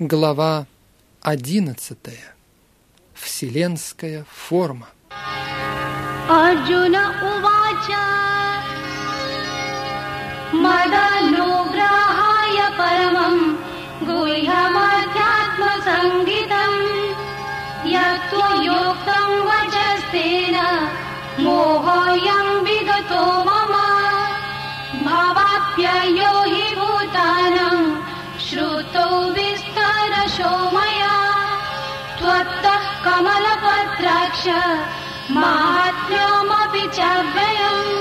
Глава 11. Вселенская форма. Арджуна Увача Мадалюграхая Парамам Гуйхама माहात्म्यमपि च व्ययम्।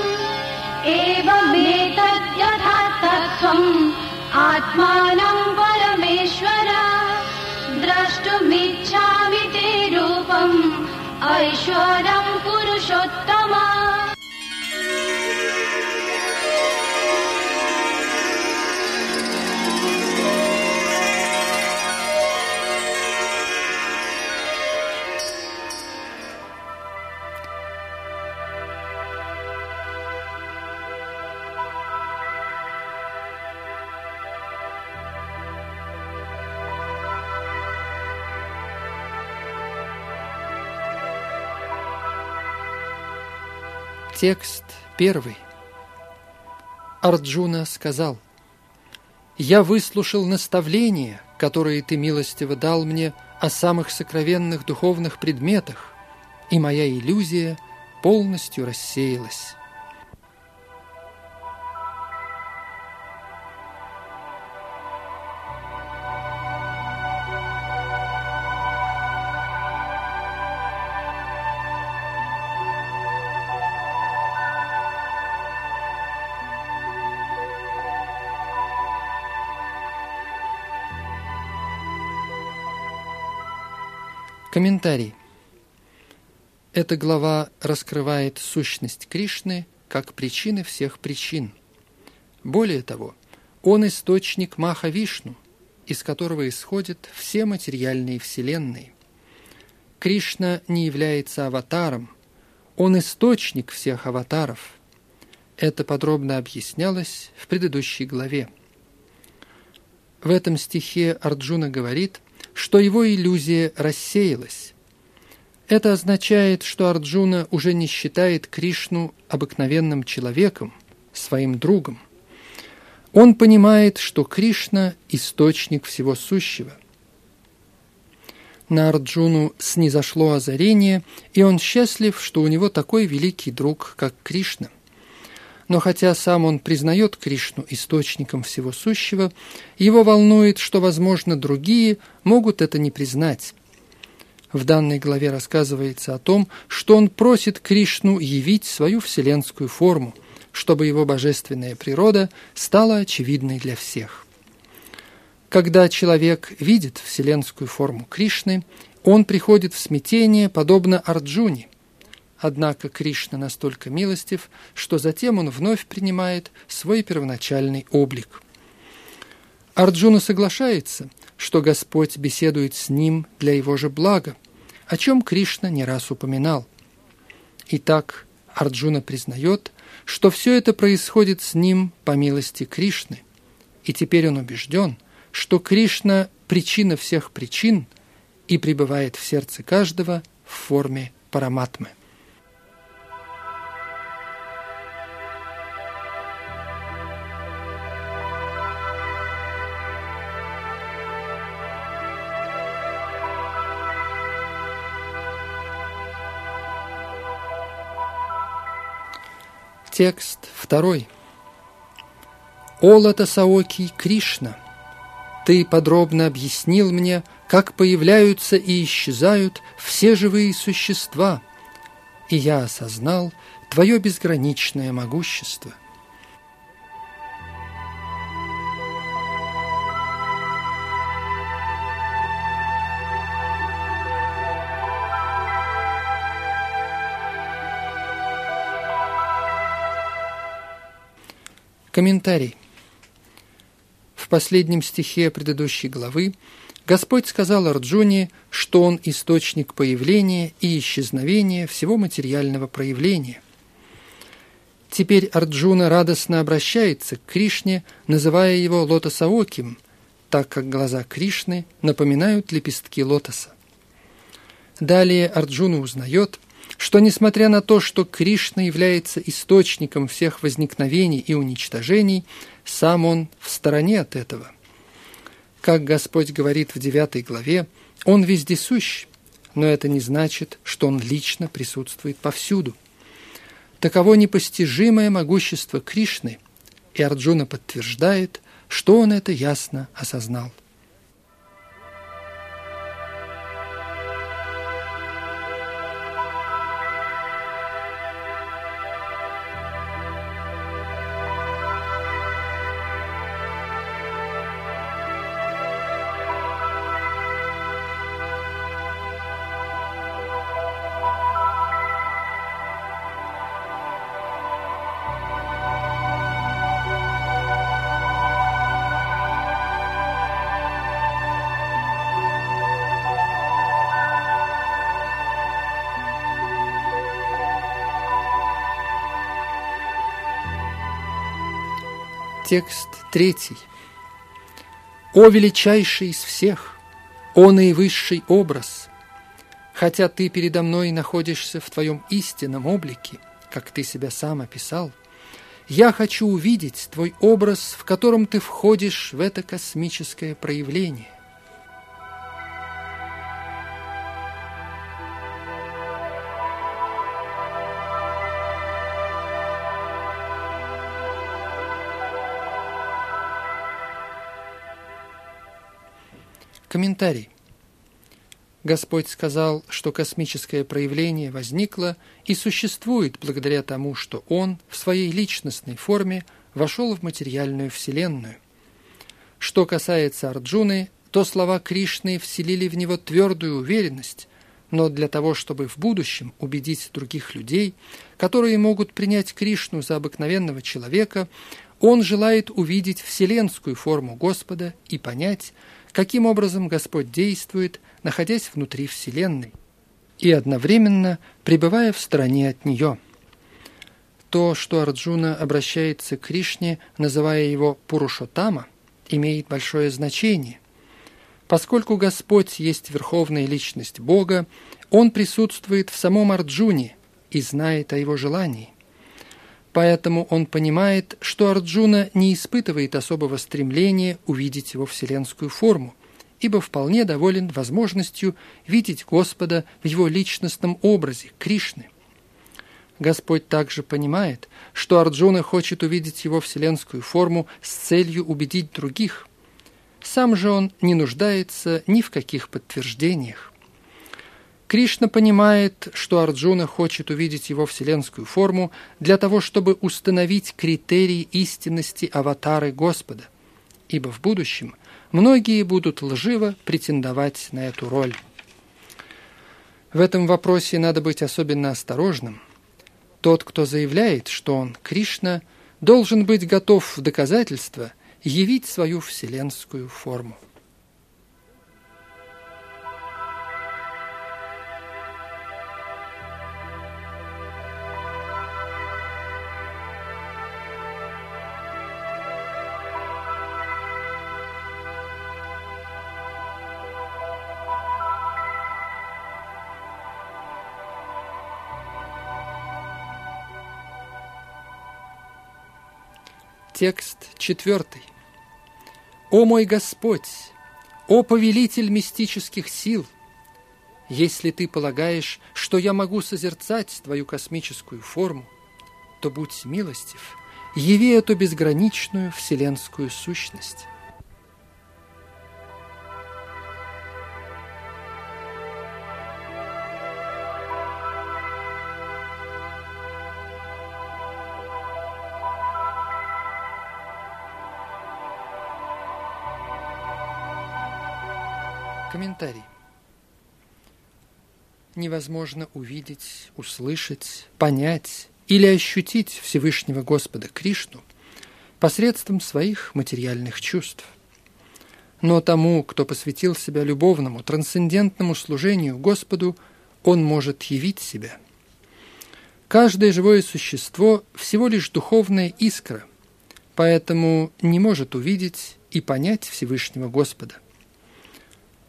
एवमेतद्यथा तत्त्वम् आत्मानं परमेश्वर। द्रष्टुमिच्छामि ते रूपम्। ऐश्वरं पुरुषोत्तमा Текст первый. Арджуна сказал, «Я выслушал наставления, которые ты милостиво дал мне о самых сокровенных духовных предметах, и моя иллюзия полностью рассеялась». Комментарий. Эта глава раскрывает сущность Кришны как причины всех причин. Более того, он источник Маха-Вишну, из которого исходят все материальные вселенные. Кришна не является аватаром, он источник всех аватаров. Это подробно объяснялось в предыдущей главе. В этом стихе Арджуна говорит – что его иллюзия рассеялась. Это означает, что Арджуна уже не считает Кришну обыкновенным человеком, своим другом. Он понимает, что Кришна – источник всего сущего. На Арджуну снизошло озарение, и он счастлив, что у него такой великий друг, как Кришна. Но хотя сам он признает Кришну источником всего сущего, его волнует, что, возможно, другие могут это не признать. В данной главе рассказывается о том, что он просит Кришну явить свою вселенскую форму, чтобы его божественная природа стала очевидной для всех. Когда человек видит вселенскую форму Кришны, он приходит в смятение, подобно Арджуне – Однако Кришна настолько милостив, что затем он вновь принимает свой первоначальный облик. Арджуна соглашается, что Господь беседует с ним для его же блага, о чем Кришна не раз упоминал. Итак, Арджуна признает, что все это происходит с ним по милости Кришны, и теперь он убежден, что Кришна – причина всех причин и пребывает в сердце каждого в форме параматмы. Текст второй. «О Латасаоки Кришна, ты подробно объяснил мне, как появляются и исчезают все живые существа, и я осознал твое безграничное могущество». Комментарий. В последнем стихе предыдущей главы Господь сказал Арджуне, что он источник появления и исчезновения всего материального проявления. Теперь Арджуна радостно обращается к Кришне, называя его Лотосаоким, так как глаза Кришны напоминают лепестки лотоса. Далее Арджуна узнает, что несмотря на то, что Кришна является источником всех возникновений и уничтожений, сам он в стороне от этого. Как Господь говорит в девятой главе, Он вездесущ, но это не значит, что Он лично присутствует повсюду. Таково непостижимое могущество Кришны, и Арджуна подтверждает, что он это ясно осознал. Текст третий. «О величайший из всех, о наивысший образ! Хотя ты передо мной находишься в твоем истинном облике, как ты себя сам описал, я хочу увидеть твой образ, в котором ты входишь в это космическое проявление. Комментарий. Господь сказал, что космическое проявление возникло и существует благодаря тому, что Он в своей личностной форме вошел в материальную Вселенную. Что касается Арджуны, то слова Кришны вселили в него твердую уверенность, но для того, чтобы в будущем убедить других людей, которые могут принять Кришну за обыкновенного человека, он желает увидеть вселенскую форму Господа и понять, каким образом Господь действует, находясь внутри Вселенной и одновременно пребывая в стороне от нее. То, что Арджуна обращается к Кришне, называя его Пурушотама, имеет большое значение. Поскольку Господь есть верховная личность Бога, Он присутствует в самом Арджуне и знает о его желании. Поэтому он понимает, что Арджуна не испытывает особого стремления увидеть его вселенскую форму, ибо вполне доволен возможностью видеть Господа в его личностном образе, Кришны. Господь также понимает, что Арджуна хочет увидеть его вселенскую форму с целью убедить других. Сам же он не нуждается ни в каких подтверждениях. Кришна понимает, что Арджуна хочет увидеть его вселенскую форму для того, чтобы установить критерии истинности аватары Господа, ибо в будущем многие будут лживо претендовать на эту роль. В этом вопросе надо быть особенно осторожным. Тот, кто заявляет, что он Кришна, должен быть готов в доказательство явить свою вселенскую форму. Текст четвертый. «О мой Господь, о повелитель мистических сил, если ты полагаешь, что я могу созерцать твою космическую форму, то будь милостив, яви эту безграничную вселенскую сущность». Комментарий. Невозможно увидеть, услышать, понять или ощутить Всевышнего Господа Кришну посредством своих материальных чувств. Но тому, кто посвятил себя любовному, трансцендентному служению Господу, он может явить себя. Каждое живое существо всего лишь духовная искра, поэтому не может увидеть и понять Всевышнего Господа.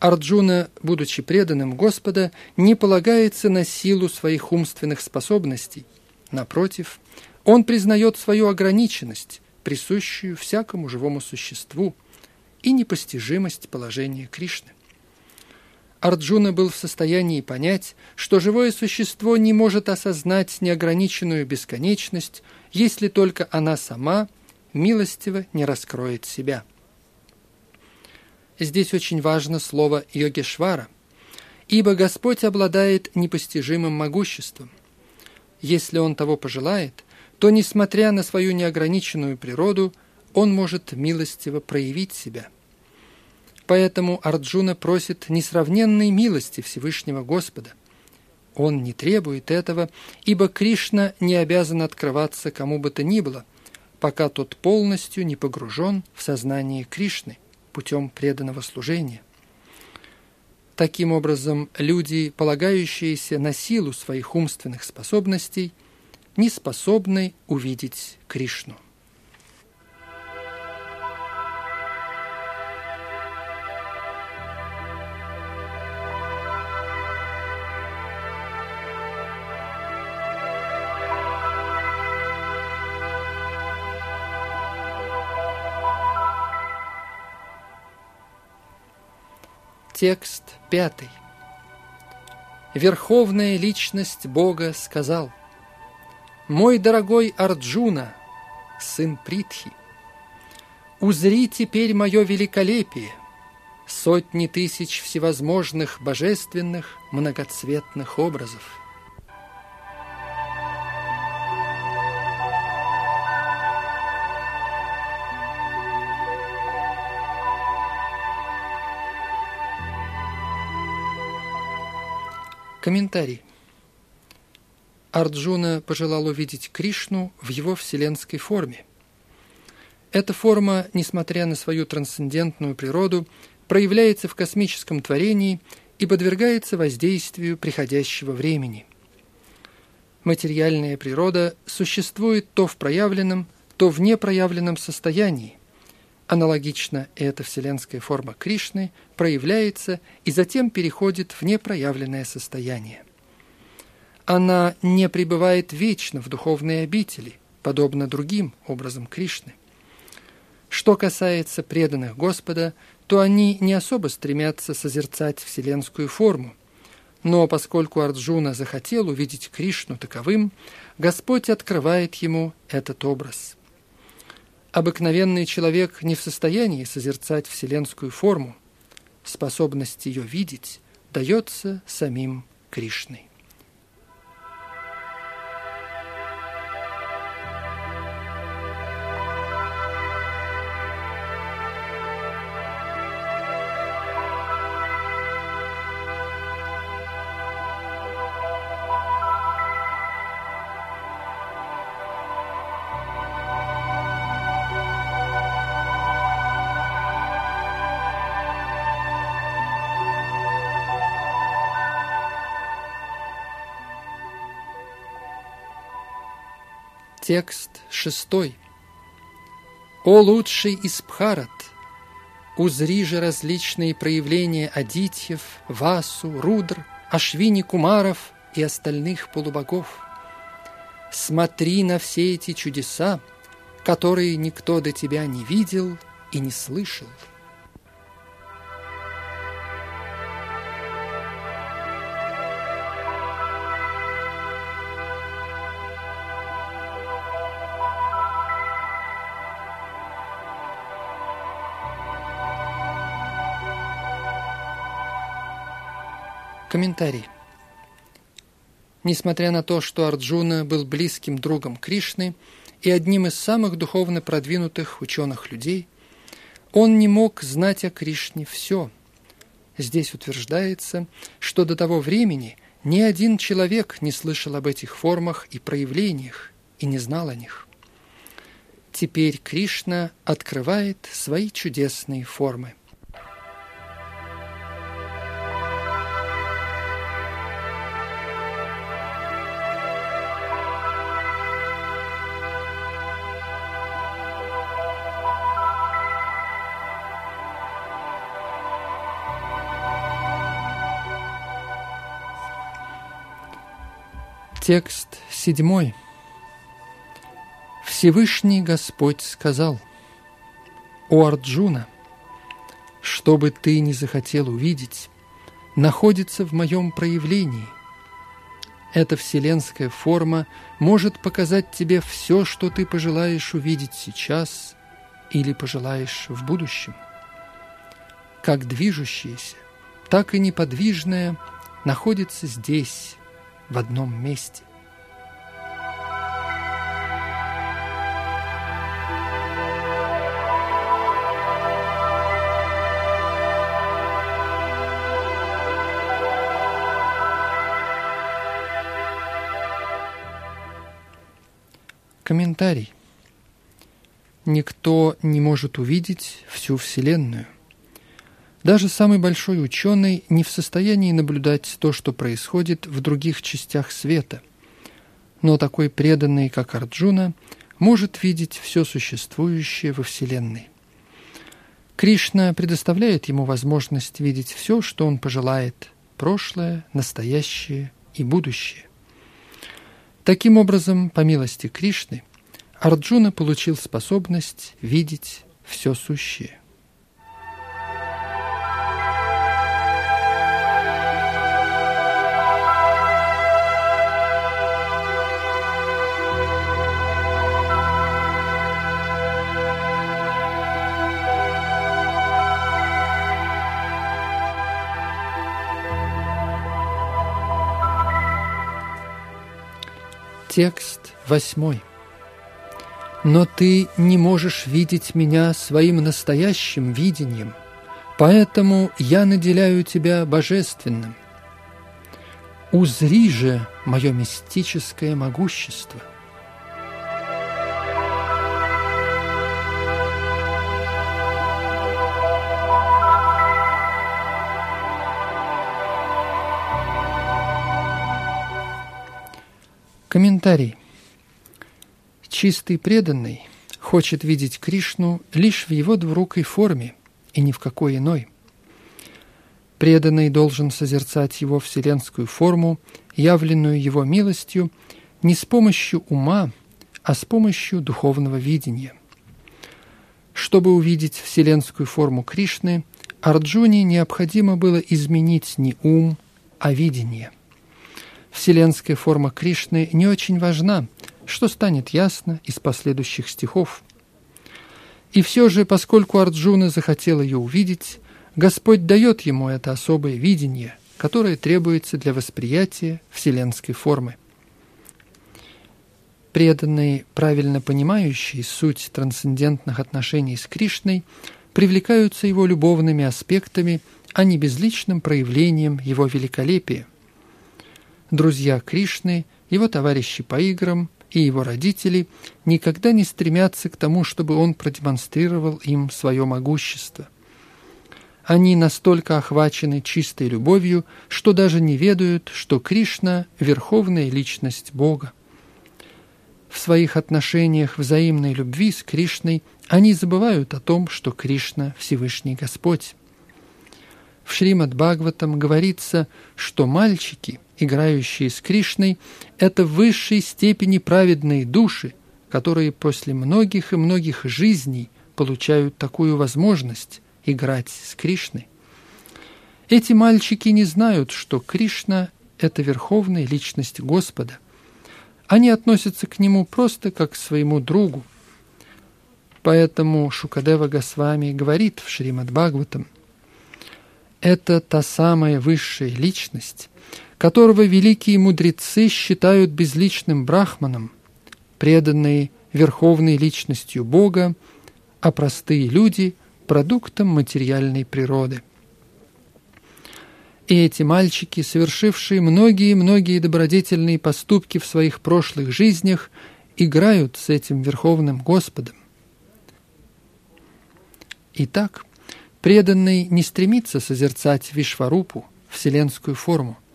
Арджуна, будучи преданным Господа, не полагается на силу своих умственных способностей. Напротив, он признает свою ограниченность, присущую всякому живому существу, и непостижимость положения Кришны. Арджуна был в состоянии понять, что живое существо не может осознать неограниченную бесконечность, если только она сама милостиво не раскроет себя. Здесь очень важно слово «йогешвара», ибо Господь обладает непостижимым могуществом. Если Он того пожелает, то, несмотря на свою неограниченную природу, Он может милостиво проявить себя – Поэтому Арджуна просит несравненной милости Всевышнего Господа. Он не требует этого, ибо Кришна не обязан открываться кому бы то ни было, пока тот полностью не погружен в сознание Кришны путем преданного служения. Таким образом, люди, полагающиеся на силу своих умственных способностей, не способны увидеть Кришну. Текст пятый. Верховная личность Бога сказал, «Мой дорогой Арджуна, сын Притхи, узри теперь мое великолепие, сотни тысяч всевозможных божественных многоцветных образов». Комментарий. Арджуна пожелал увидеть Кришну в его вселенской форме. Эта форма, несмотря на свою трансцендентную природу, проявляется в космическом творении и подвергается воздействию приходящего времени. Материальная природа существует то в проявленном, то в непроявленном состоянии, Аналогично эта вселенская форма Кришны проявляется и затем переходит в непроявленное состояние. Она не пребывает вечно в духовной обители, подобно другим образам Кришны. Что касается преданных Господа, то они не особо стремятся созерцать вселенскую форму. Но поскольку Арджуна захотел увидеть Кришну таковым, Господь открывает ему этот образ – Обыкновенный человек не в состоянии созерцать вселенскую форму. Способность ее видеть дается самим Кришной. Текст шестой. «О лучший из Бхарат! Узри же различные проявления Адитьев, Васу, Рудр, Ашвини Кумаров и остальных полубогов. Смотри на все эти чудеса, которые никто до тебя не видел и не слышал». Комментарий. Несмотря на то, что Арджуна был близким другом Кришны и одним из самых духовно продвинутых ученых людей, он не мог знать о Кришне все. Здесь утверждается, что до того времени ни один человек не слышал об этих формах и проявлениях и не знал о них. Теперь Кришна открывает свои чудесные формы. Текст седьмой. Всевышний Господь сказал, «О Арджуна, что бы ты ни захотел увидеть, находится в моем проявлении. Эта вселенская форма может показать тебе все, что ты пожелаешь увидеть сейчас или пожелаешь в будущем. Как движущееся, так и неподвижное находится здесь, в одном месте. Комментарий. Никто не может увидеть всю Вселенную. Даже самый большой ученый не в состоянии наблюдать то, что происходит в других частях света. Но такой преданный, как Арджуна, может видеть все существующее во Вселенной. Кришна предоставляет ему возможность видеть все, что он пожелает – прошлое, настоящее и будущее. Таким образом, по милости Кришны, Арджуна получил способность видеть все сущее. Текст восьмой. Но ты не можешь видеть меня своим настоящим видением, поэтому я наделяю тебя божественным. Узри же мое мистическое могущество – Комментарий. Чистый преданный хочет видеть Кришну лишь в его двурукой форме и ни в какой иной. Преданный должен созерцать его вселенскую форму, явленную его милостью, не с помощью ума, а с помощью духовного видения. Чтобы увидеть вселенскую форму Кришны, Арджуне необходимо было изменить не ум, а видение – Вселенская форма Кришны не очень важна, что станет ясно из последующих стихов. И все же, поскольку Арджуна захотел ее увидеть, Господь дает ему это особое видение, которое требуется для восприятия вселенской формы. Преданные, правильно понимающие суть трансцендентных отношений с Кришной, привлекаются его любовными аспектами, а не безличным проявлением его великолепия – друзья Кришны, его товарищи по играм и его родители никогда не стремятся к тому, чтобы он продемонстрировал им свое могущество. Они настолько охвачены чистой любовью, что даже не ведают, что Кришна – верховная личность Бога. В своих отношениях взаимной любви с Кришной они забывают о том, что Кришна – Всевышний Господь. В Шримад Бхагаватам говорится, что мальчики – играющие с Кришной, это в высшей степени праведные души, которые после многих и многих жизней получают такую возможность играть с Кришной. Эти мальчики не знают, что Кришна – это верховная личность Господа. Они относятся к Нему просто как к своему другу. Поэтому Шукадева Госвами говорит в Шримад Бхагаватам, это та самая высшая личность, которого великие мудрецы считают безличным брахманом, преданные верховной личностью Бога, а простые люди – продуктом материальной природы. И эти мальчики, совершившие многие-многие добродетельные поступки в своих прошлых жизнях, играют с этим Верховным Господом. Итак, преданный не стремится созерцать Вишварупу, вселенскую форму –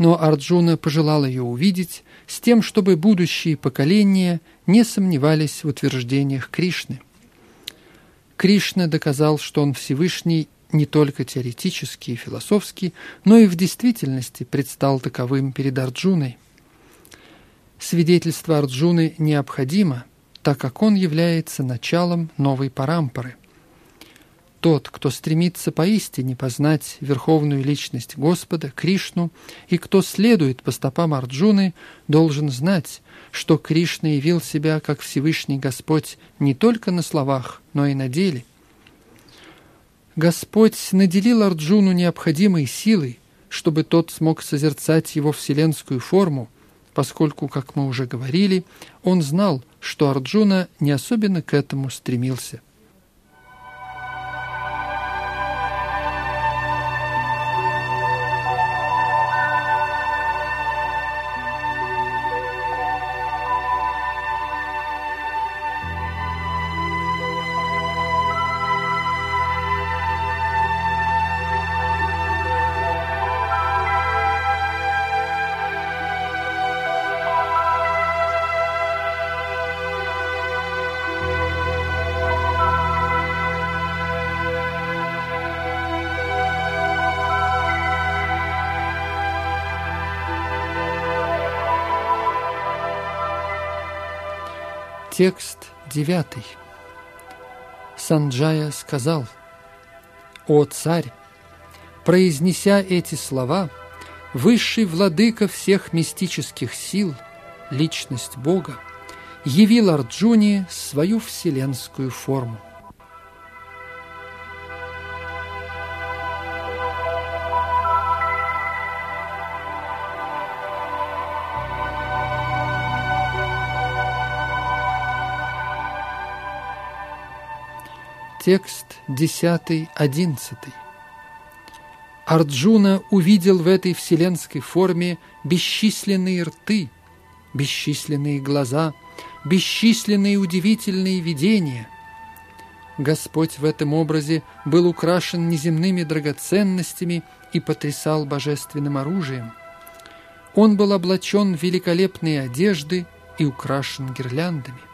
но Арджуна пожелал ее увидеть с тем, чтобы будущие поколения не сомневались в утверждениях Кришны. Кришна доказал, что он Всевышний не только теоретически и философски, но и в действительности предстал таковым перед Арджуной. Свидетельство Арджуны необходимо, так как он является началом новой парампоры. Тот, кто стремится поистине познать верховную личность Господа, Кришну, и кто следует по стопам Арджуны, должен знать, что Кришна явил себя как Всевышний Господь не только на словах, но и на деле. Господь наделил Арджуну необходимой силой, чтобы тот смог созерцать его вселенскую форму, поскольку, как мы уже говорили, он знал, что Арджуна не особенно к этому стремился – Текст девятый. Санджая сказал, «О царь, произнеся эти слова, высший владыка всех мистических сил, личность Бога, явил Арджуне свою вселенскую форму. Текст 10-11. Арджуна увидел в этой вселенской форме бесчисленные рты, бесчисленные глаза, бесчисленные удивительные видения. Господь в этом образе был украшен неземными драгоценностями и потрясал божественным оружием. Он был облачен в великолепные одежды и украшен гирляндами.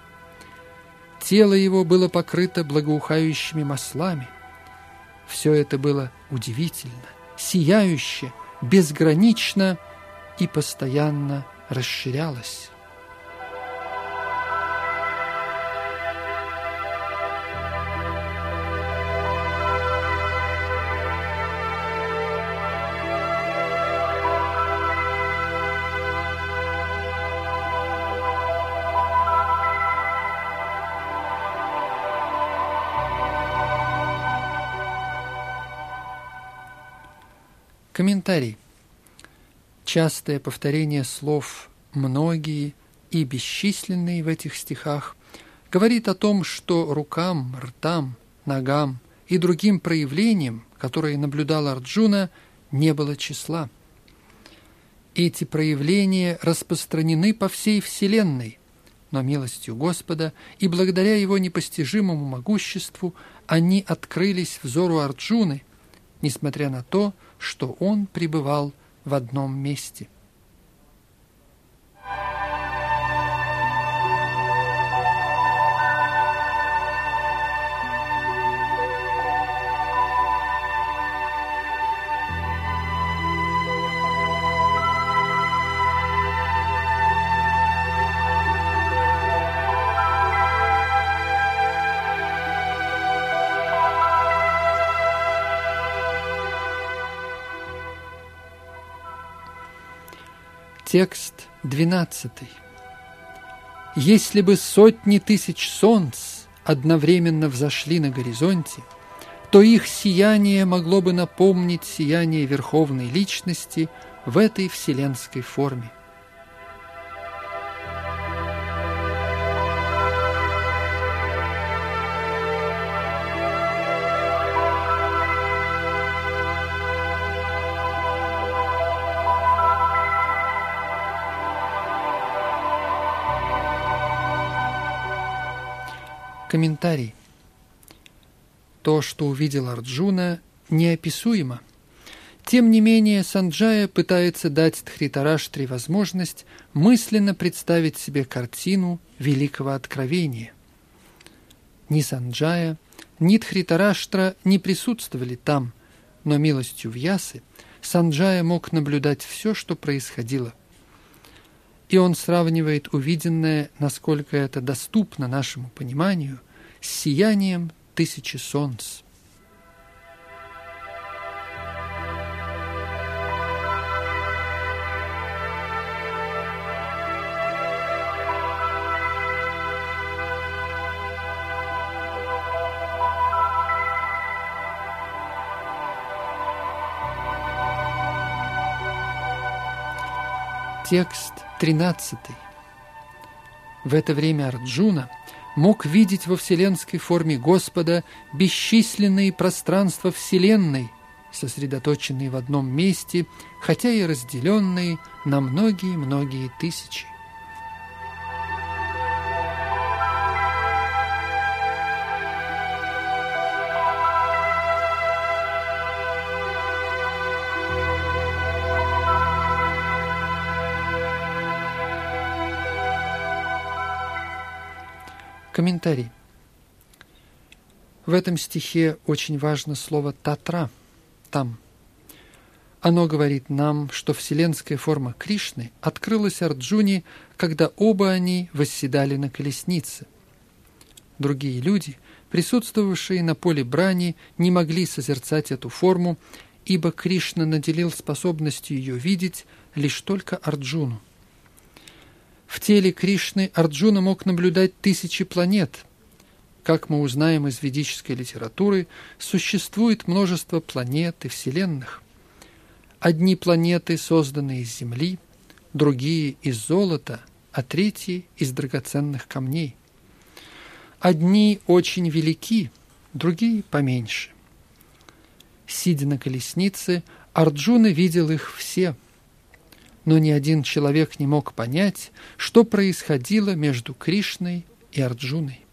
Тело его было покрыто благоухающими маслами. Все это было удивительно, сияюще, безгранично и постоянно расширялось. Комментарий. Частое повторение слов «многие» и «бесчисленные» в этих стихах говорит о том, что рукам, ртам, ногам и другим проявлениям, которые наблюдал Арджуна, не было числа. Эти проявления распространены по всей Вселенной, но милостью Господа и благодаря Его непостижимому могуществу они открылись взору Арджуны, несмотря на то, что он пребывал в одном месте. Текст 12. Если бы сотни тысяч солнц одновременно взошли на горизонте, то их сияние могло бы напомнить сияние Верховной Личности в этой вселенской форме. Комментарий. То, что увидел Арджуна, неописуемо. Тем не менее, Санджая пытается дать Тхритараштре возможность мысленно представить себе картину великого откровения. Ни Санджая, ни Тхритараштра не присутствовали там, но милостью Вьясы Санджая мог наблюдать все, что происходило. И он сравнивает увиденное, насколько это доступно нашему пониманию, с сиянием тысячи солнц. Текст 13. В это время Арджуна мог видеть во вселенской форме Господа бесчисленные пространства Вселенной, сосредоточенные в одном месте, хотя и разделенные на многие-многие тысячи. Комментарий. В этом стихе очень важно слово «татра» – «там». Оно говорит нам, что вселенская форма Кришны открылась Арджуне, когда оба они восседали на колеснице. Другие люди, присутствовавшие на поле брани, не могли созерцать эту форму, ибо Кришна наделил способностью ее видеть лишь только Арджуну. В теле Кришны Арджуна мог наблюдать тысячи планет. Как мы узнаем из ведической литературы, существует множество планет и вселенных. Одни планеты созданы из Земли, другие – из золота, а третьи – из драгоценных камней. Одни очень велики, другие – поменьше. Сидя на колеснице, Арджуна видел их все – но ни один человек не мог понять, что происходило между Кришной и Арджуной.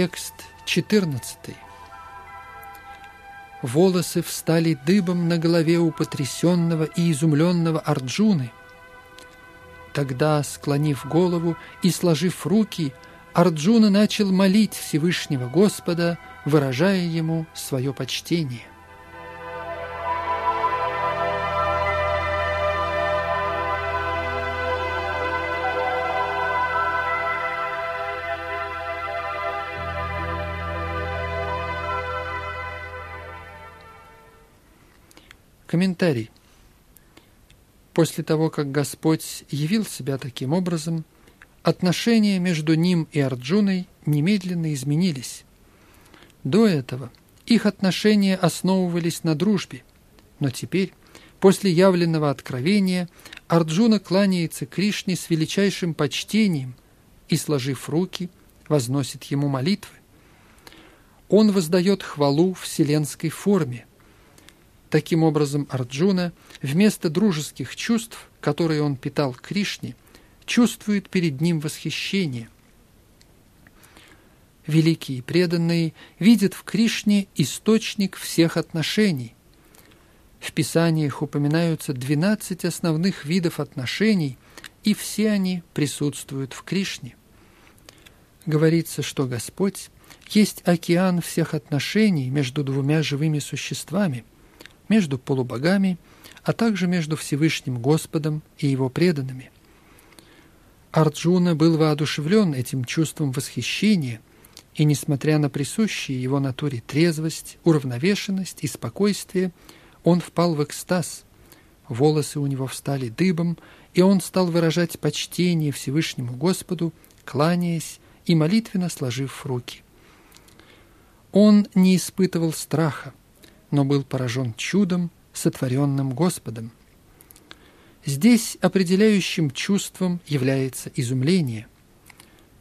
Текст 14. Волосы встали дыбом на голове у потрясенного и изумленного Арджуны. Тогда, склонив голову и сложив руки, Арджуна начал молить Всевышнего Господа, выражая ему свое почтение. Комментарий. После того, как Господь явил себя таким образом, отношения между ним и Арджуной немедленно изменились. До этого их отношения основывались на дружбе, но теперь, после явленного откровения, Арджуна кланяется Кришне с величайшим почтением и, сложив руки, возносит ему молитвы. Он воздает хвалу вселенской форме, Таким образом, Арджуна вместо дружеских чувств, которые он питал Кришне, чувствует перед ним восхищение. Великие преданные видят в Кришне источник всех отношений. В Писаниях упоминаются 12 основных видов отношений, и все они присутствуют в Кришне. Говорится, что Господь есть океан всех отношений между двумя живыми существами – между полубогами, а также между Всевышним Господом и его преданными. Арджуна был воодушевлен этим чувством восхищения, и, несмотря на присущие его натуре трезвость, уравновешенность и спокойствие, он впал в экстаз. Волосы у него встали дыбом, и он стал выражать почтение Всевышнему Господу, кланяясь и молитвенно сложив руки. Он не испытывал страха, но был поражен чудом, сотворенным Господом. Здесь определяющим чувством является изумление.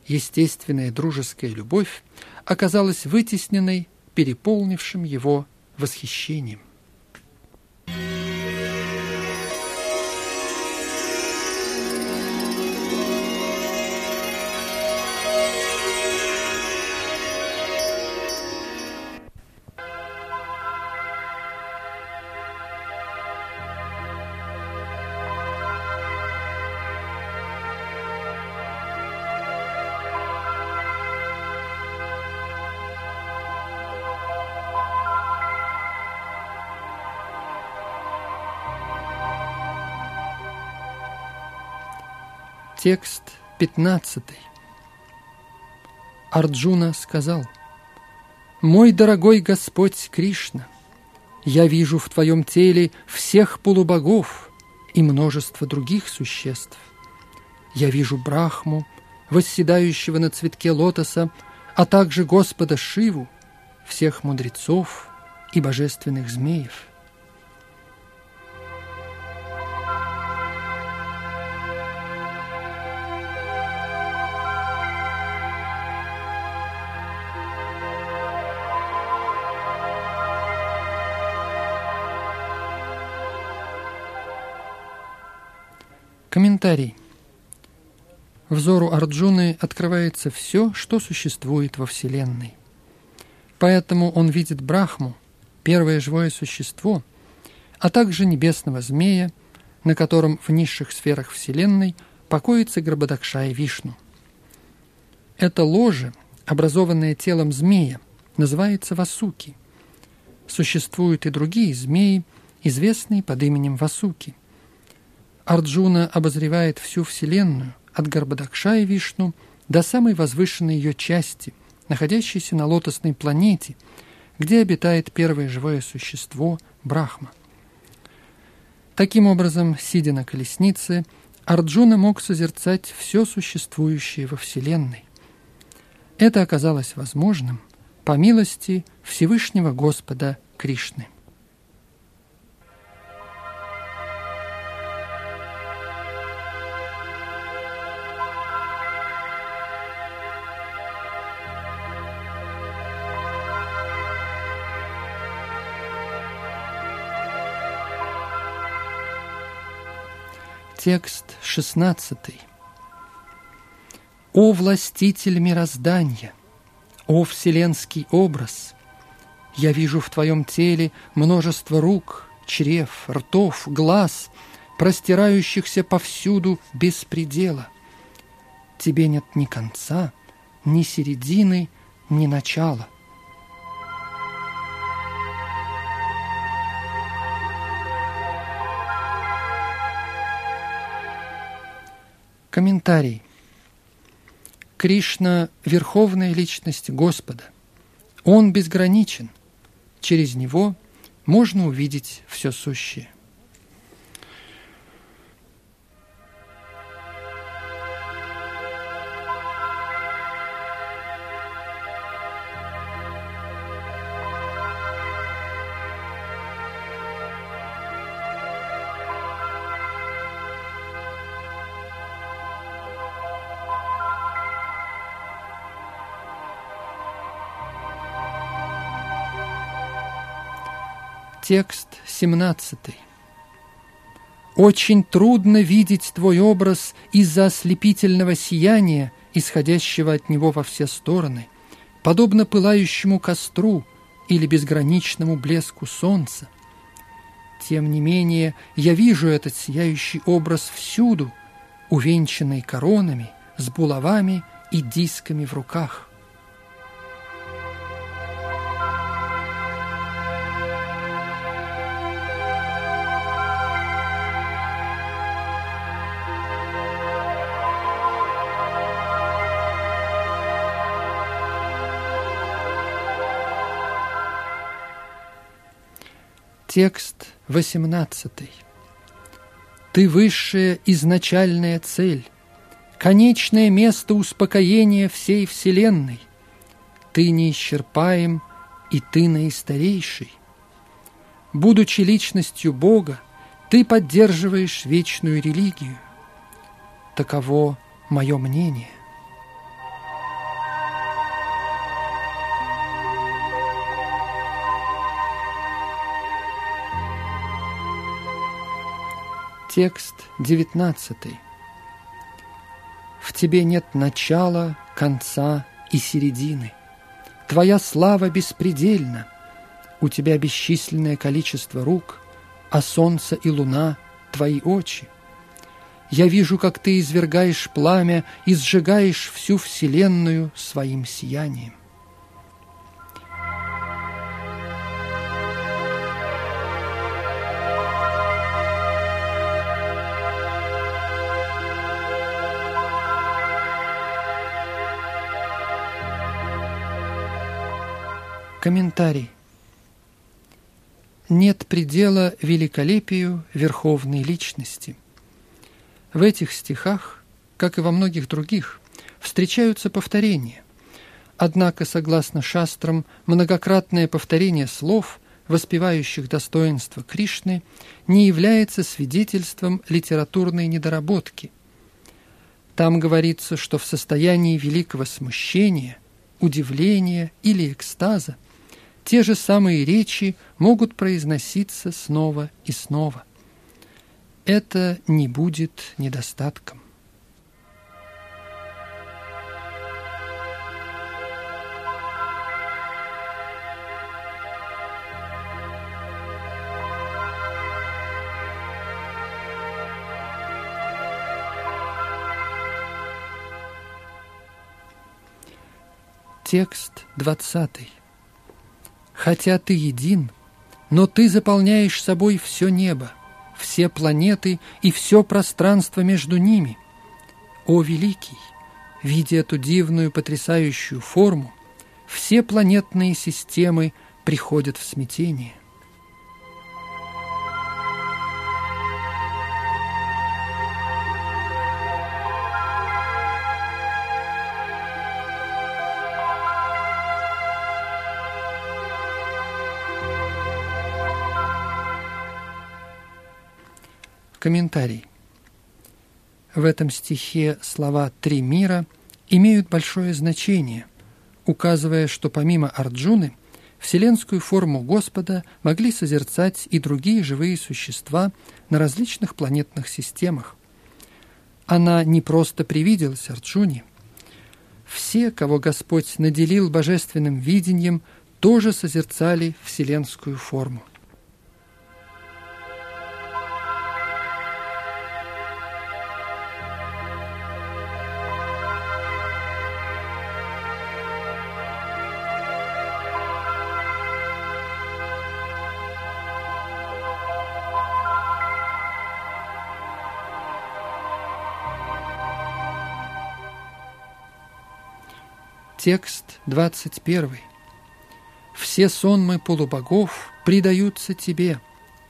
Естественная дружеская любовь оказалась вытесненной, переполнившим его восхищением. Текст 15. Арджуна сказал, «Мой дорогой Господь Кришна, я вижу в Твоем теле всех полубогов и множество других существ. Я вижу Брахму, восседающего на цветке лотоса, а также Господа Шиву, всех мудрецов и божественных змеев. Комментарий. Взору Арджуны открывается все, что существует во Вселенной. Поэтому он видит Брахму, первое живое существо, а также небесного змея, на котором в низших сферах Вселенной покоится Грабадакша и Вишну. Это ложе, образованное телом змея, называется Васуки. Существуют и другие змеи, известные под именем Васуки. Арджуна обозревает всю Вселенную, от Гарбадакша и Вишну до самой возвышенной ее части, находящейся на лотосной планете, где обитает первое живое существо – Брахма. Таким образом, сидя на колеснице, Арджуна мог созерцать все существующее во Вселенной. Это оказалось возможным по милости Всевышнего Господа Кришны. Текст 16. «О властитель мироздания, о вселенский образ! Я вижу в твоем теле множество рук, чрев, ртов, глаз, простирающихся повсюду без предела. Тебе нет ни конца, ни середины, ни начала. Комментарий. Кришна – верховная личность Господа. Он безграничен. Через него можно увидеть все сущее. Текст 17. Очень трудно видеть твой образ из-за ослепительного сияния, исходящего от него во все стороны, подобно пылающему костру или безграничному блеску солнца. Тем не менее, я вижу этот сияющий образ всюду, увенчанный коронами, с булавами и дисками в руках. Текст 18. Ты высшая изначальная цель, конечное место успокоения всей Вселенной. Ты неисчерпаем, и ты наистарейший. Будучи личностью Бога, ты поддерживаешь вечную религию. Таково мое мнение. Текст 19. В тебе нет начала, конца и середины. Твоя слава беспредельна. У тебя бесчисленное количество рук, а солнце и луна — твои очи. Я вижу, как ты извергаешь пламя и сжигаешь всю вселенную своим сиянием. Комментарий. Нет предела великолепию верховной личности. В этих стихах, как и во многих других, встречаются повторения. Однако, согласно шастрам, многократное повторение слов, воспевающих достоинство Кришны, не является свидетельством литературной недоработки. Там говорится, что в состоянии великого смущения, удивления или экстаза те же самые речи могут произноситься снова и снова. Это не будет недостатком. Текст двадцатый. Хотя ты един, но ты заполняешь собой все небо, все планеты и все пространство между ними. О, Великий! Видя эту дивную потрясающую форму, все планетные системы приходят в смятение – Комментарий. В этом стихе слова «три мира» имеют большое значение, указывая, что помимо Арджуны вселенскую форму Господа могли созерцать и другие живые существа на различных планетных системах. Она не просто привиделась Арджуне. Все, кого Господь наделил божественным видением, тоже созерцали вселенскую форму. Текст 21. Все сонмы полубогов предаются тебе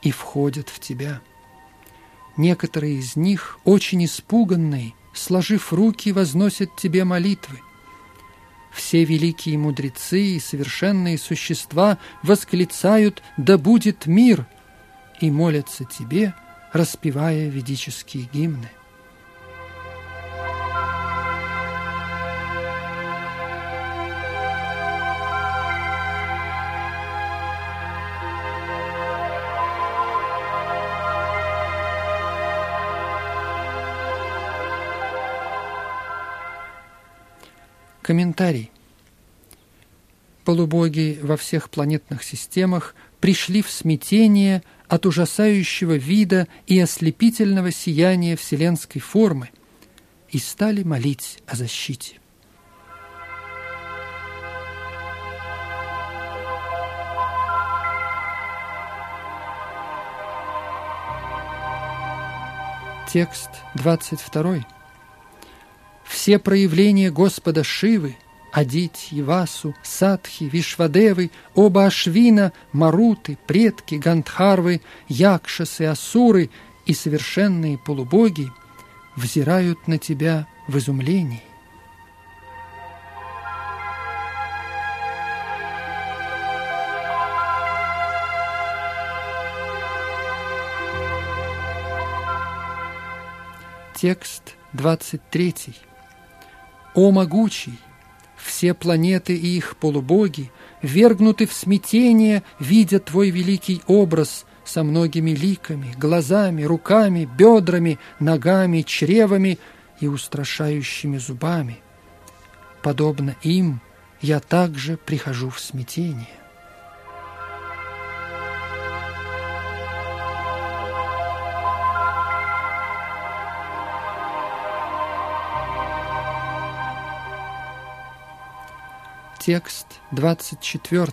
и входят в тебя. Некоторые из них, очень испуганные, сложив руки, возносят тебе молитвы. Все великие мудрецы и совершенные существа восклицают «Да будет мир!» и молятся тебе, распевая ведические гимны. Комментарий. Полубоги во всех планетных системах пришли в смятение от ужасающего вида и ослепительного сияния вселенской формы и стали молить о защите. Текст 22 все проявления Господа Шивы, Адити, Васу, Садхи, Вишвадевы, оба Ашвина, Маруты, предки, Гандхарвы, Якшасы, Асуры и совершенные полубоги взирают на тебя в изумлении. Текст 23. О могучий! Все планеты и их полубоги вергнуты в смятение, видя твой великий образ со многими ликами, глазами, руками, бедрами, ногами, чревами и устрашающими зубами. Подобно им я также прихожу в смятение. Текст 24.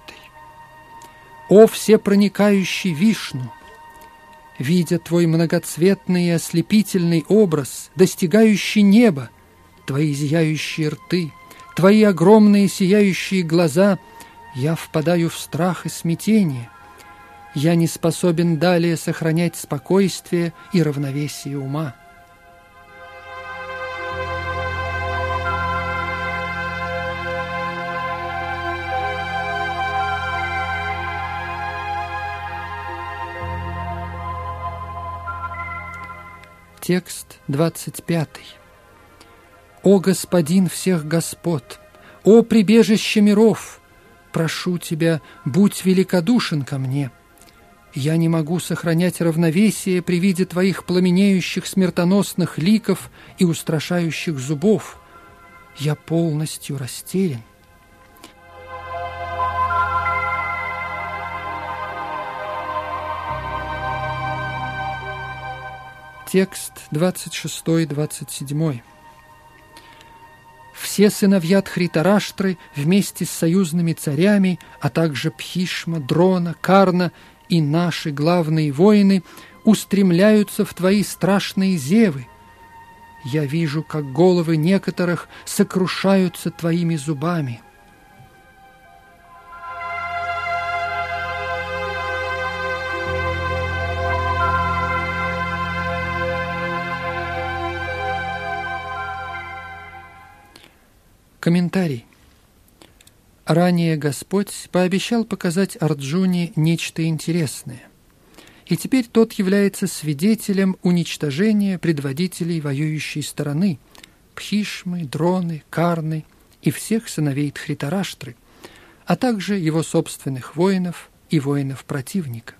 «О всепроникающий Вишну! Видя твой многоцветный и ослепительный образ, достигающий неба, твои зияющие рты, твои огромные сияющие глаза, я впадаю в страх и смятение. Я не способен далее сохранять спокойствие и равновесие ума. Текст 25. «О Господин всех господ, о прибежище миров, прошу Тебя, будь великодушен ко мне. Я не могу сохранять равновесие при виде Твоих пламенеющих смертоносных ликов и устрашающих зубов. Я полностью растерян. Текст 26-27. Все сыновья Тхритараштры вместе с союзными царями, а также Пхишма, Дрона, Карна и наши главные воины устремляются в твои страшные зевы. Я вижу, как головы некоторых сокрушаются твоими зубами. Комментарий. Ранее Господь пообещал показать Арджуне нечто интересное. И теперь тот является свидетелем уничтожения предводителей воюющей стороны Пхишмы, Дроны, Карны и всех сыновей Тхритараштры, а также его собственных воинов и воинов противника.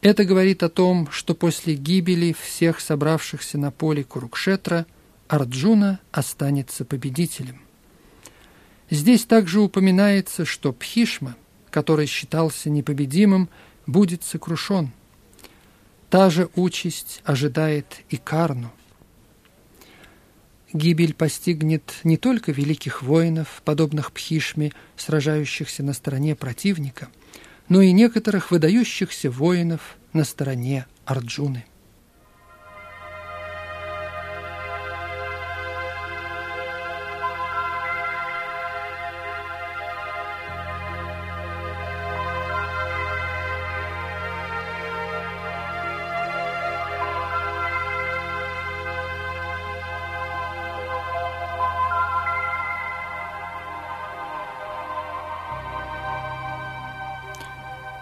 Это говорит о том, что после гибели всех собравшихся на поле Курукшетра – Арджуна останется победителем. Здесь также упоминается, что Пхишма, который считался непобедимым, будет сокрушен. Та же участь ожидает и Карну. Гибель постигнет не только великих воинов, подобных Пхишме, сражающихся на стороне противника, но и некоторых выдающихся воинов на стороне Арджуны.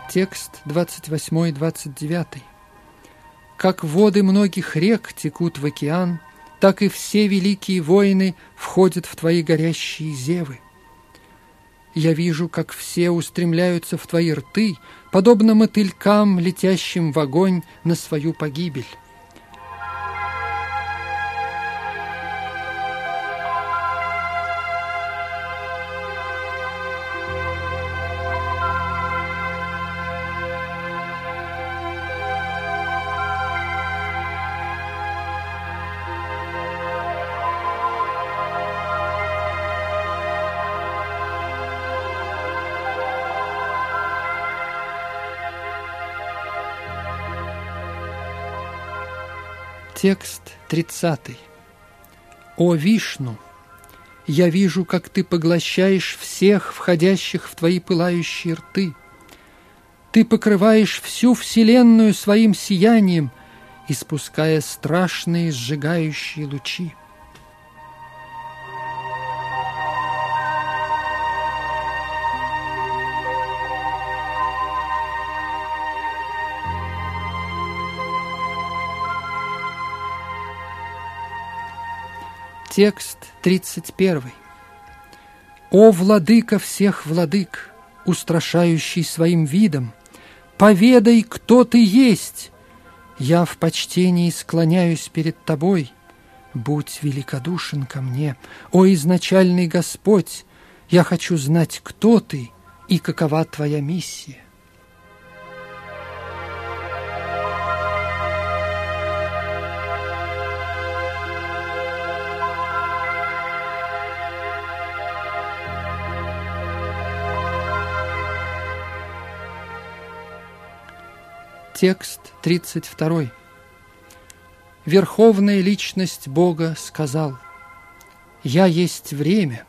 Текст 28-29. «Как воды многих рек текут в океан, так и все великие воины входят в твои горящие зевы. Я вижу, как все устремляются в твои рты, подобно мотылькам, летящим в огонь на свою погибель. Текст 30. «О Вишну! Я вижу, как ты поглощаешь всех входящих в твои пылающие рты. Ты покрываешь всю Вселенную своим сиянием, испуская страшные сжигающие лучи. Текст 31. «О, владыка всех владык, устрашающий своим видом, поведай, кто ты есть! Я в почтении склоняюсь перед тобой. Будь великодушен ко мне, о изначальный Господь! Я хочу знать, кто ты и какова твоя миссия. Текст 32. Верховная личность Бога сказал, «Я есть время,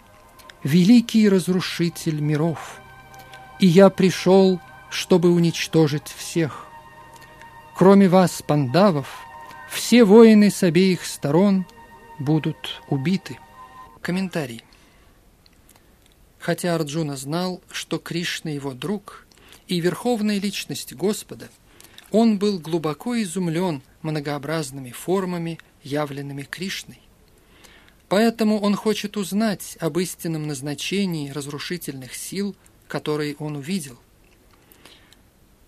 великий разрушитель миров, и я пришел, чтобы уничтожить всех. Кроме вас, пандавов, все воины с обеих сторон будут убиты. Комментарий. Хотя Арджуна знал, что Кришна его друг и верховная личность Господа, он был глубоко изумлен многообразными формами, явленными Кришной. Поэтому он хочет узнать об истинном назначении разрушительных сил, которые он увидел.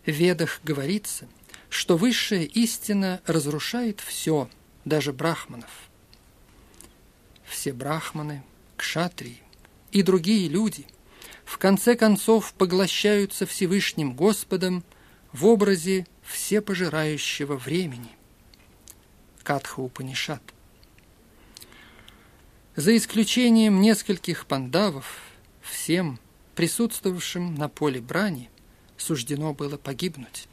В Ведах говорится, что высшая истина разрушает все, даже брахманов. Все брахманы, кшатрии и другие люди в конце концов поглощаются Всевышним Господом в образе всепожирающего времени. Катха Упанишат. За исключением нескольких пандавов, всем присутствовавшим на поле брани суждено было погибнуть.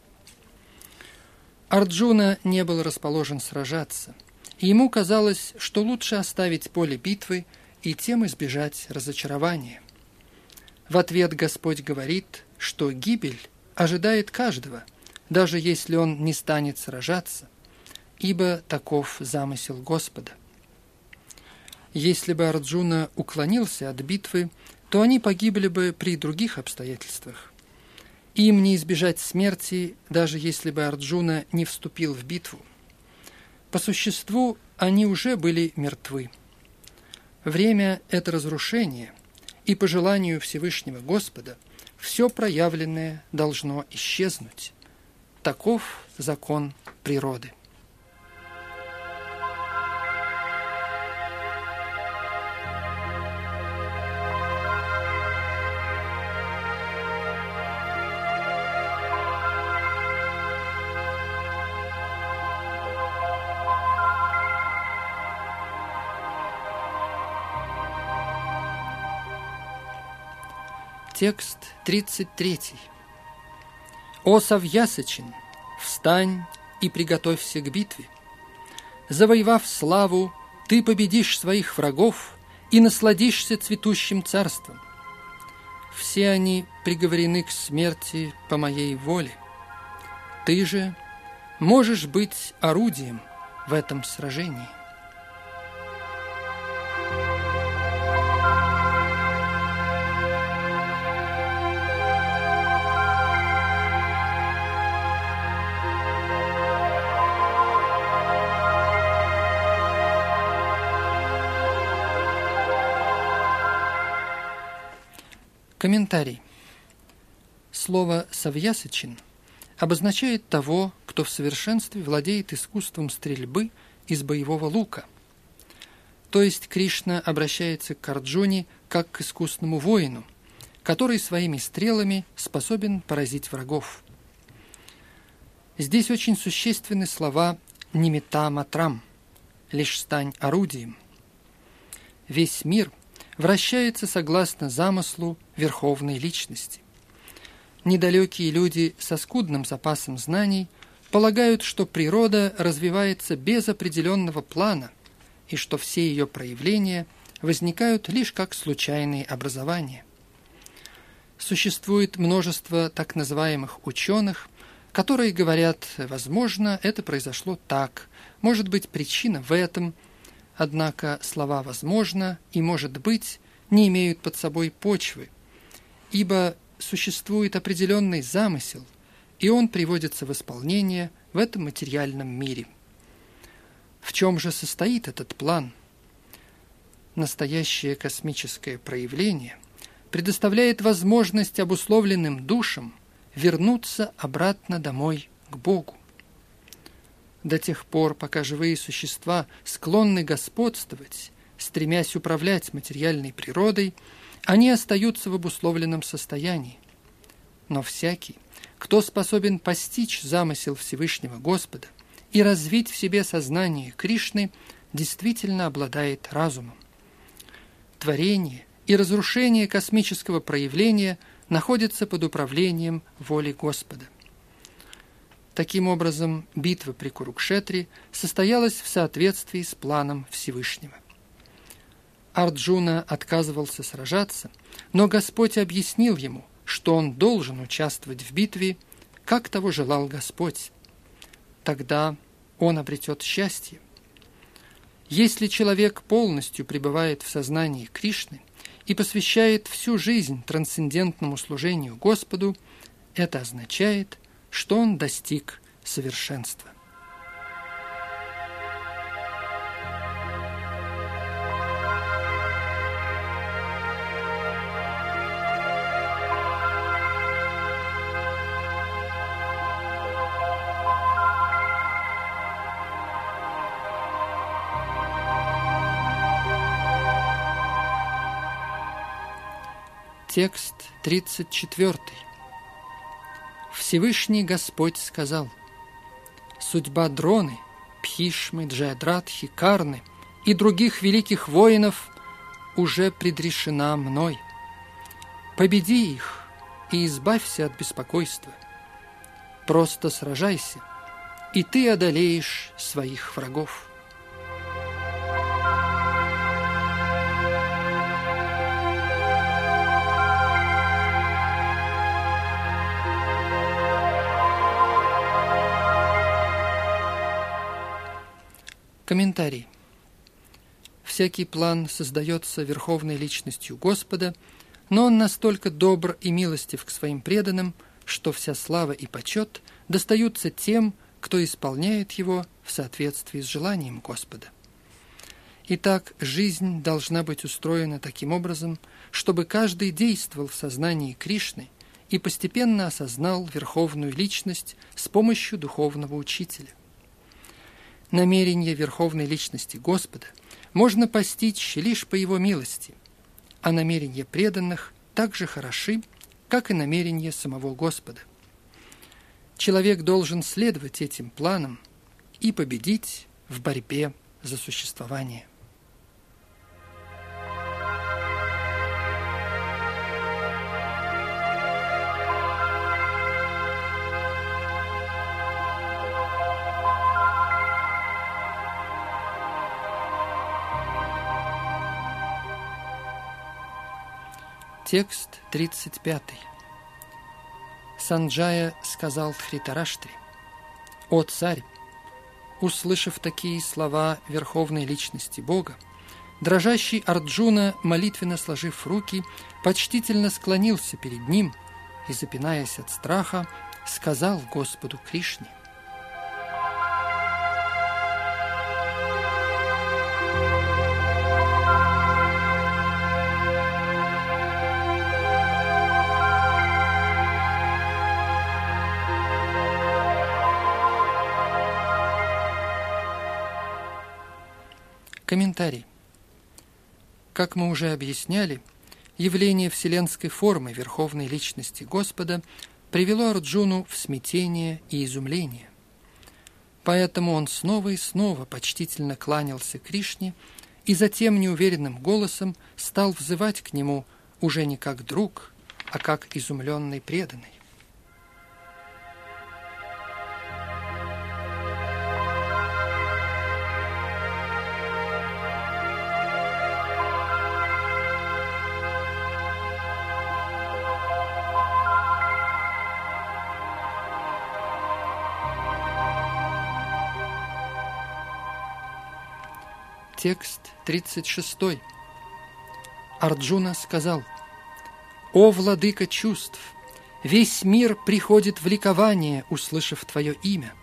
Арджуна не был расположен сражаться, и ему казалось, что лучше оставить поле битвы и тем избежать разочарования. В ответ Господь говорит, что гибель ожидает каждого, даже если он не станет сражаться, ибо таков замысел Господа. Если бы Арджуна уклонился от битвы, то они погибли бы при других обстоятельствах. Им не избежать смерти, даже если бы Арджуна не вступил в битву. По существу они уже были мертвы. Время – это разрушение, и по желанию Всевышнего Господа все проявленное должно исчезнуть. Таков закон природы. Текст 33. «О Савьясачин, встань и приготовься к битве. Завоевав славу, ты победишь своих врагов и насладишься цветущим царством. Все они приговорены к смерти по моей воле. Ты же можешь быть орудием в этом сражении. Комментарий. Слово «савьясычин» обозначает того, кто в совершенстве владеет искусством стрельбы из боевого лука. То есть Кришна обращается к Арджуне как к искусному воину, который своими стрелами способен поразить врагов. Здесь очень существенны слова «нимита матрам» – «лишь стань орудием». Весь мир – вращается согласно замыслу Верховной Личности. Недалекие люди со скудным запасом знаний полагают, что природа развивается без определенного плана и что все ее проявления возникают лишь как случайные образования. Существует множество так называемых ученых, которые говорят, возможно, это произошло так, может быть, причина в этом – Однако слова «возможно» и «может быть» не имеют под собой почвы, ибо существует определенный замысел, и он приводится в исполнение в этом материальном мире. В чем же состоит этот план? Настоящее космическое проявление предоставляет возможность обусловленным душам вернуться обратно домой к Богу до тех пор, пока живые существа склонны господствовать, стремясь управлять материальной природой, они остаются в обусловленном состоянии. Но всякий, кто способен постичь замысел Всевышнего Господа и развить в себе сознание Кришны, действительно обладает разумом. Творение и разрушение космического проявления находятся под управлением воли Господа. Таким образом, битва при Курукшетре состоялась в соответствии с планом Всевышнего. Арджуна отказывался сражаться, но Господь объяснил ему, что он должен участвовать в битве, как того желал Господь. Тогда он обретет счастье. Если человек полностью пребывает в сознании Кришны и посвящает всю жизнь трансцендентному служению Господу, это означает, что он достиг совершенства. Текст 34. Всевышний Господь сказал, «Судьба Дроны, Пхишмы, Джайадратхи, Карны и других великих воинов уже предрешена мной. Победи их и избавься от беспокойства. Просто сражайся, и ты одолеешь своих врагов». Комментарий. Всякий план создается верховной личностью Господа, но он настолько добр и милостив к своим преданным, что вся слава и почет достаются тем, кто исполняет его в соответствии с желанием Господа. Итак, жизнь должна быть устроена таким образом, чтобы каждый действовал в сознании Кришны и постепенно осознал верховную личность с помощью духовного учителя – намерение Верховной Личности Господа можно постичь лишь по Его милости, а намерения преданных так же хороши, как и намерения самого Господа. Человек должен следовать этим планам и победить в борьбе за существование. Текст 35. Санджая сказал Тхритараштри, «О царь, услышав такие слова верховной личности Бога, дрожащий Арджуна, молитвенно сложив руки, почтительно склонился перед ним и, запинаясь от страха, сказал Господу Кришне, Комментарий. Как мы уже объясняли, явление вселенской формы Верховной Личности Господа привело Арджуну в смятение и изумление. Поэтому он снова и снова почтительно кланялся Кришне и затем неуверенным голосом стал взывать к нему уже не как друг, а как изумленный преданный. Текст 36. Арджуна сказал, «О, владыка чувств! Весь мир приходит в ликование, услышав твое имя,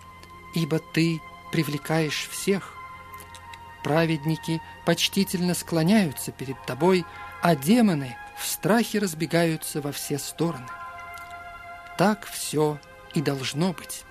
ибо ты привлекаешь всех. Праведники почтительно склоняются перед тобой, а демоны в страхе разбегаются во все стороны. Так все и должно быть».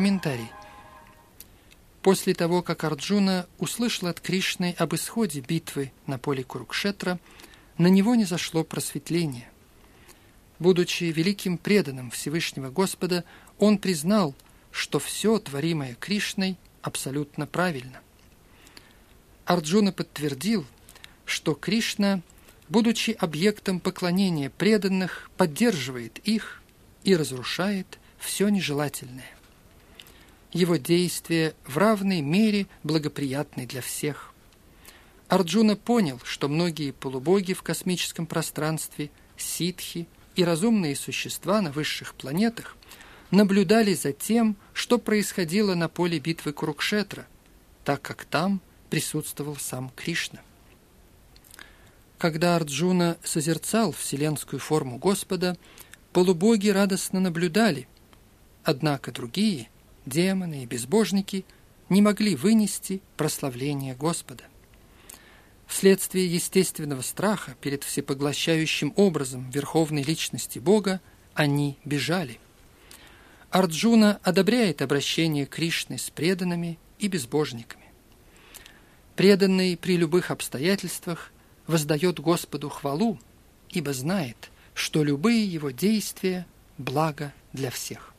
Комментарий. После того, как Арджуна услышал от Кришны об исходе битвы на поле Курукшетра, на него не зашло просветление. Будучи великим преданным Всевышнего Господа, он признал, что все, творимое Кришной, абсолютно правильно. Арджуна подтвердил, что Кришна, будучи объектом поклонения преданных, поддерживает их и разрушает все нежелательное его действия в равной мере благоприятны для всех. Арджуна понял, что многие полубоги в космическом пространстве, ситхи и разумные существа на высших планетах наблюдали за тем, что происходило на поле битвы Курукшетра, так как там присутствовал сам Кришна. Когда Арджуна созерцал вселенскую форму Господа, полубоги радостно наблюдали, однако другие – демоны и безбожники не могли вынести прославления Господа. Вследствие естественного страха перед всепоглощающим образом верховной личности Бога они бежали. Арджуна одобряет обращение Кришны с преданными и безбожниками. Преданный при любых обстоятельствах воздает Господу хвалу, ибо знает, что любые его действия – благо для всех.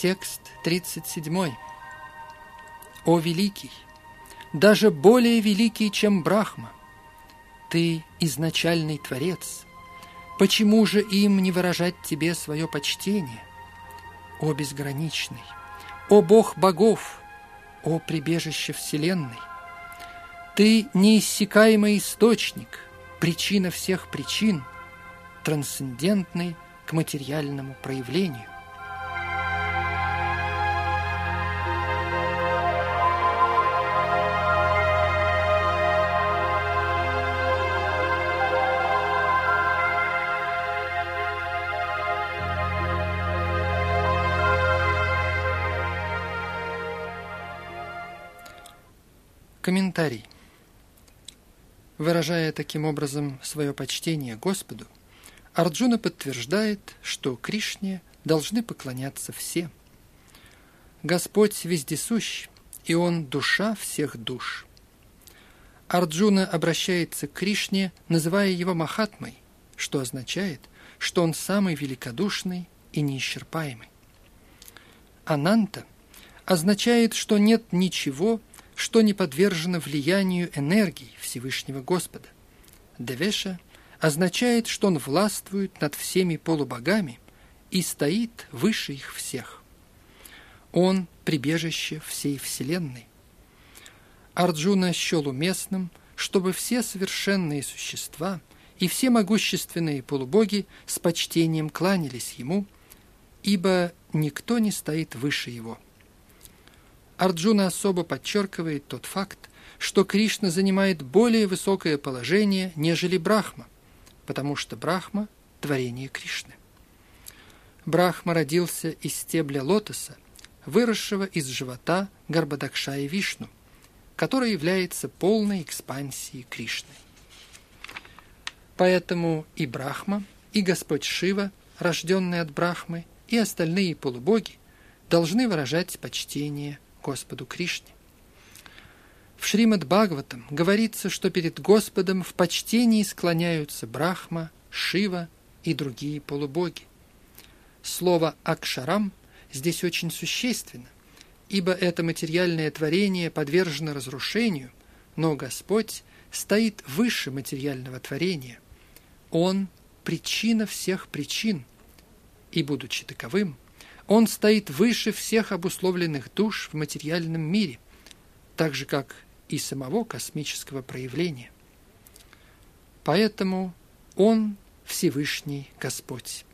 Текст 37. «О великий, даже более великий, чем Брахма, ты изначальный Творец, почему же им не выражать тебе свое почтение? О безграничный, о Бог богов, о прибежище Вселенной! Ты неиссякаемый источник, причина всех причин, трансцендентный к материальному проявлению. Комментарий. Выражая таким образом свое почтение Господу, Арджуна подтверждает, что Кришне должны поклоняться все. Господь вездесущ, и Он – душа всех душ. Арджуна обращается к Кришне, называя его Махатмой, что означает, что он самый великодушный и неисчерпаемый. Ананта означает, что нет ничего, что не подвержено влиянию энергии Всевышнего Господа. Девеша означает, что он властвует над всеми полубогами и стоит выше их всех. Он – прибежище всей Вселенной. Арджуна счел уместным, чтобы все совершенные существа и все могущественные полубоги с почтением кланялись ему, ибо никто не стоит выше его – Арджуна особо подчеркивает тот факт, что Кришна занимает более высокое положение, нежели Брахма, потому что Брахма – творение Кришны. Брахма родился из стебля лотоса, выросшего из живота Гарбадакшаи Вишну, который является полной экспансией Кришны. Поэтому и Брахма, и Господь Шива, рожденный от Брахмы, и остальные полубоги должны выражать почтение Господу Кришне. В Шримад Бхагаватам говорится, что перед Господом в почтении склоняются Брахма, Шива и другие полубоги. Слово «акшарам» здесь очень существенно, ибо это материальное творение подвержено разрушению, но Господь стоит выше материального творения. Он – причина всех причин, и, будучи таковым, он стоит выше всех обусловленных душ в материальном мире, так же, как и самого космического проявления. Поэтому Он Всевышний Господь.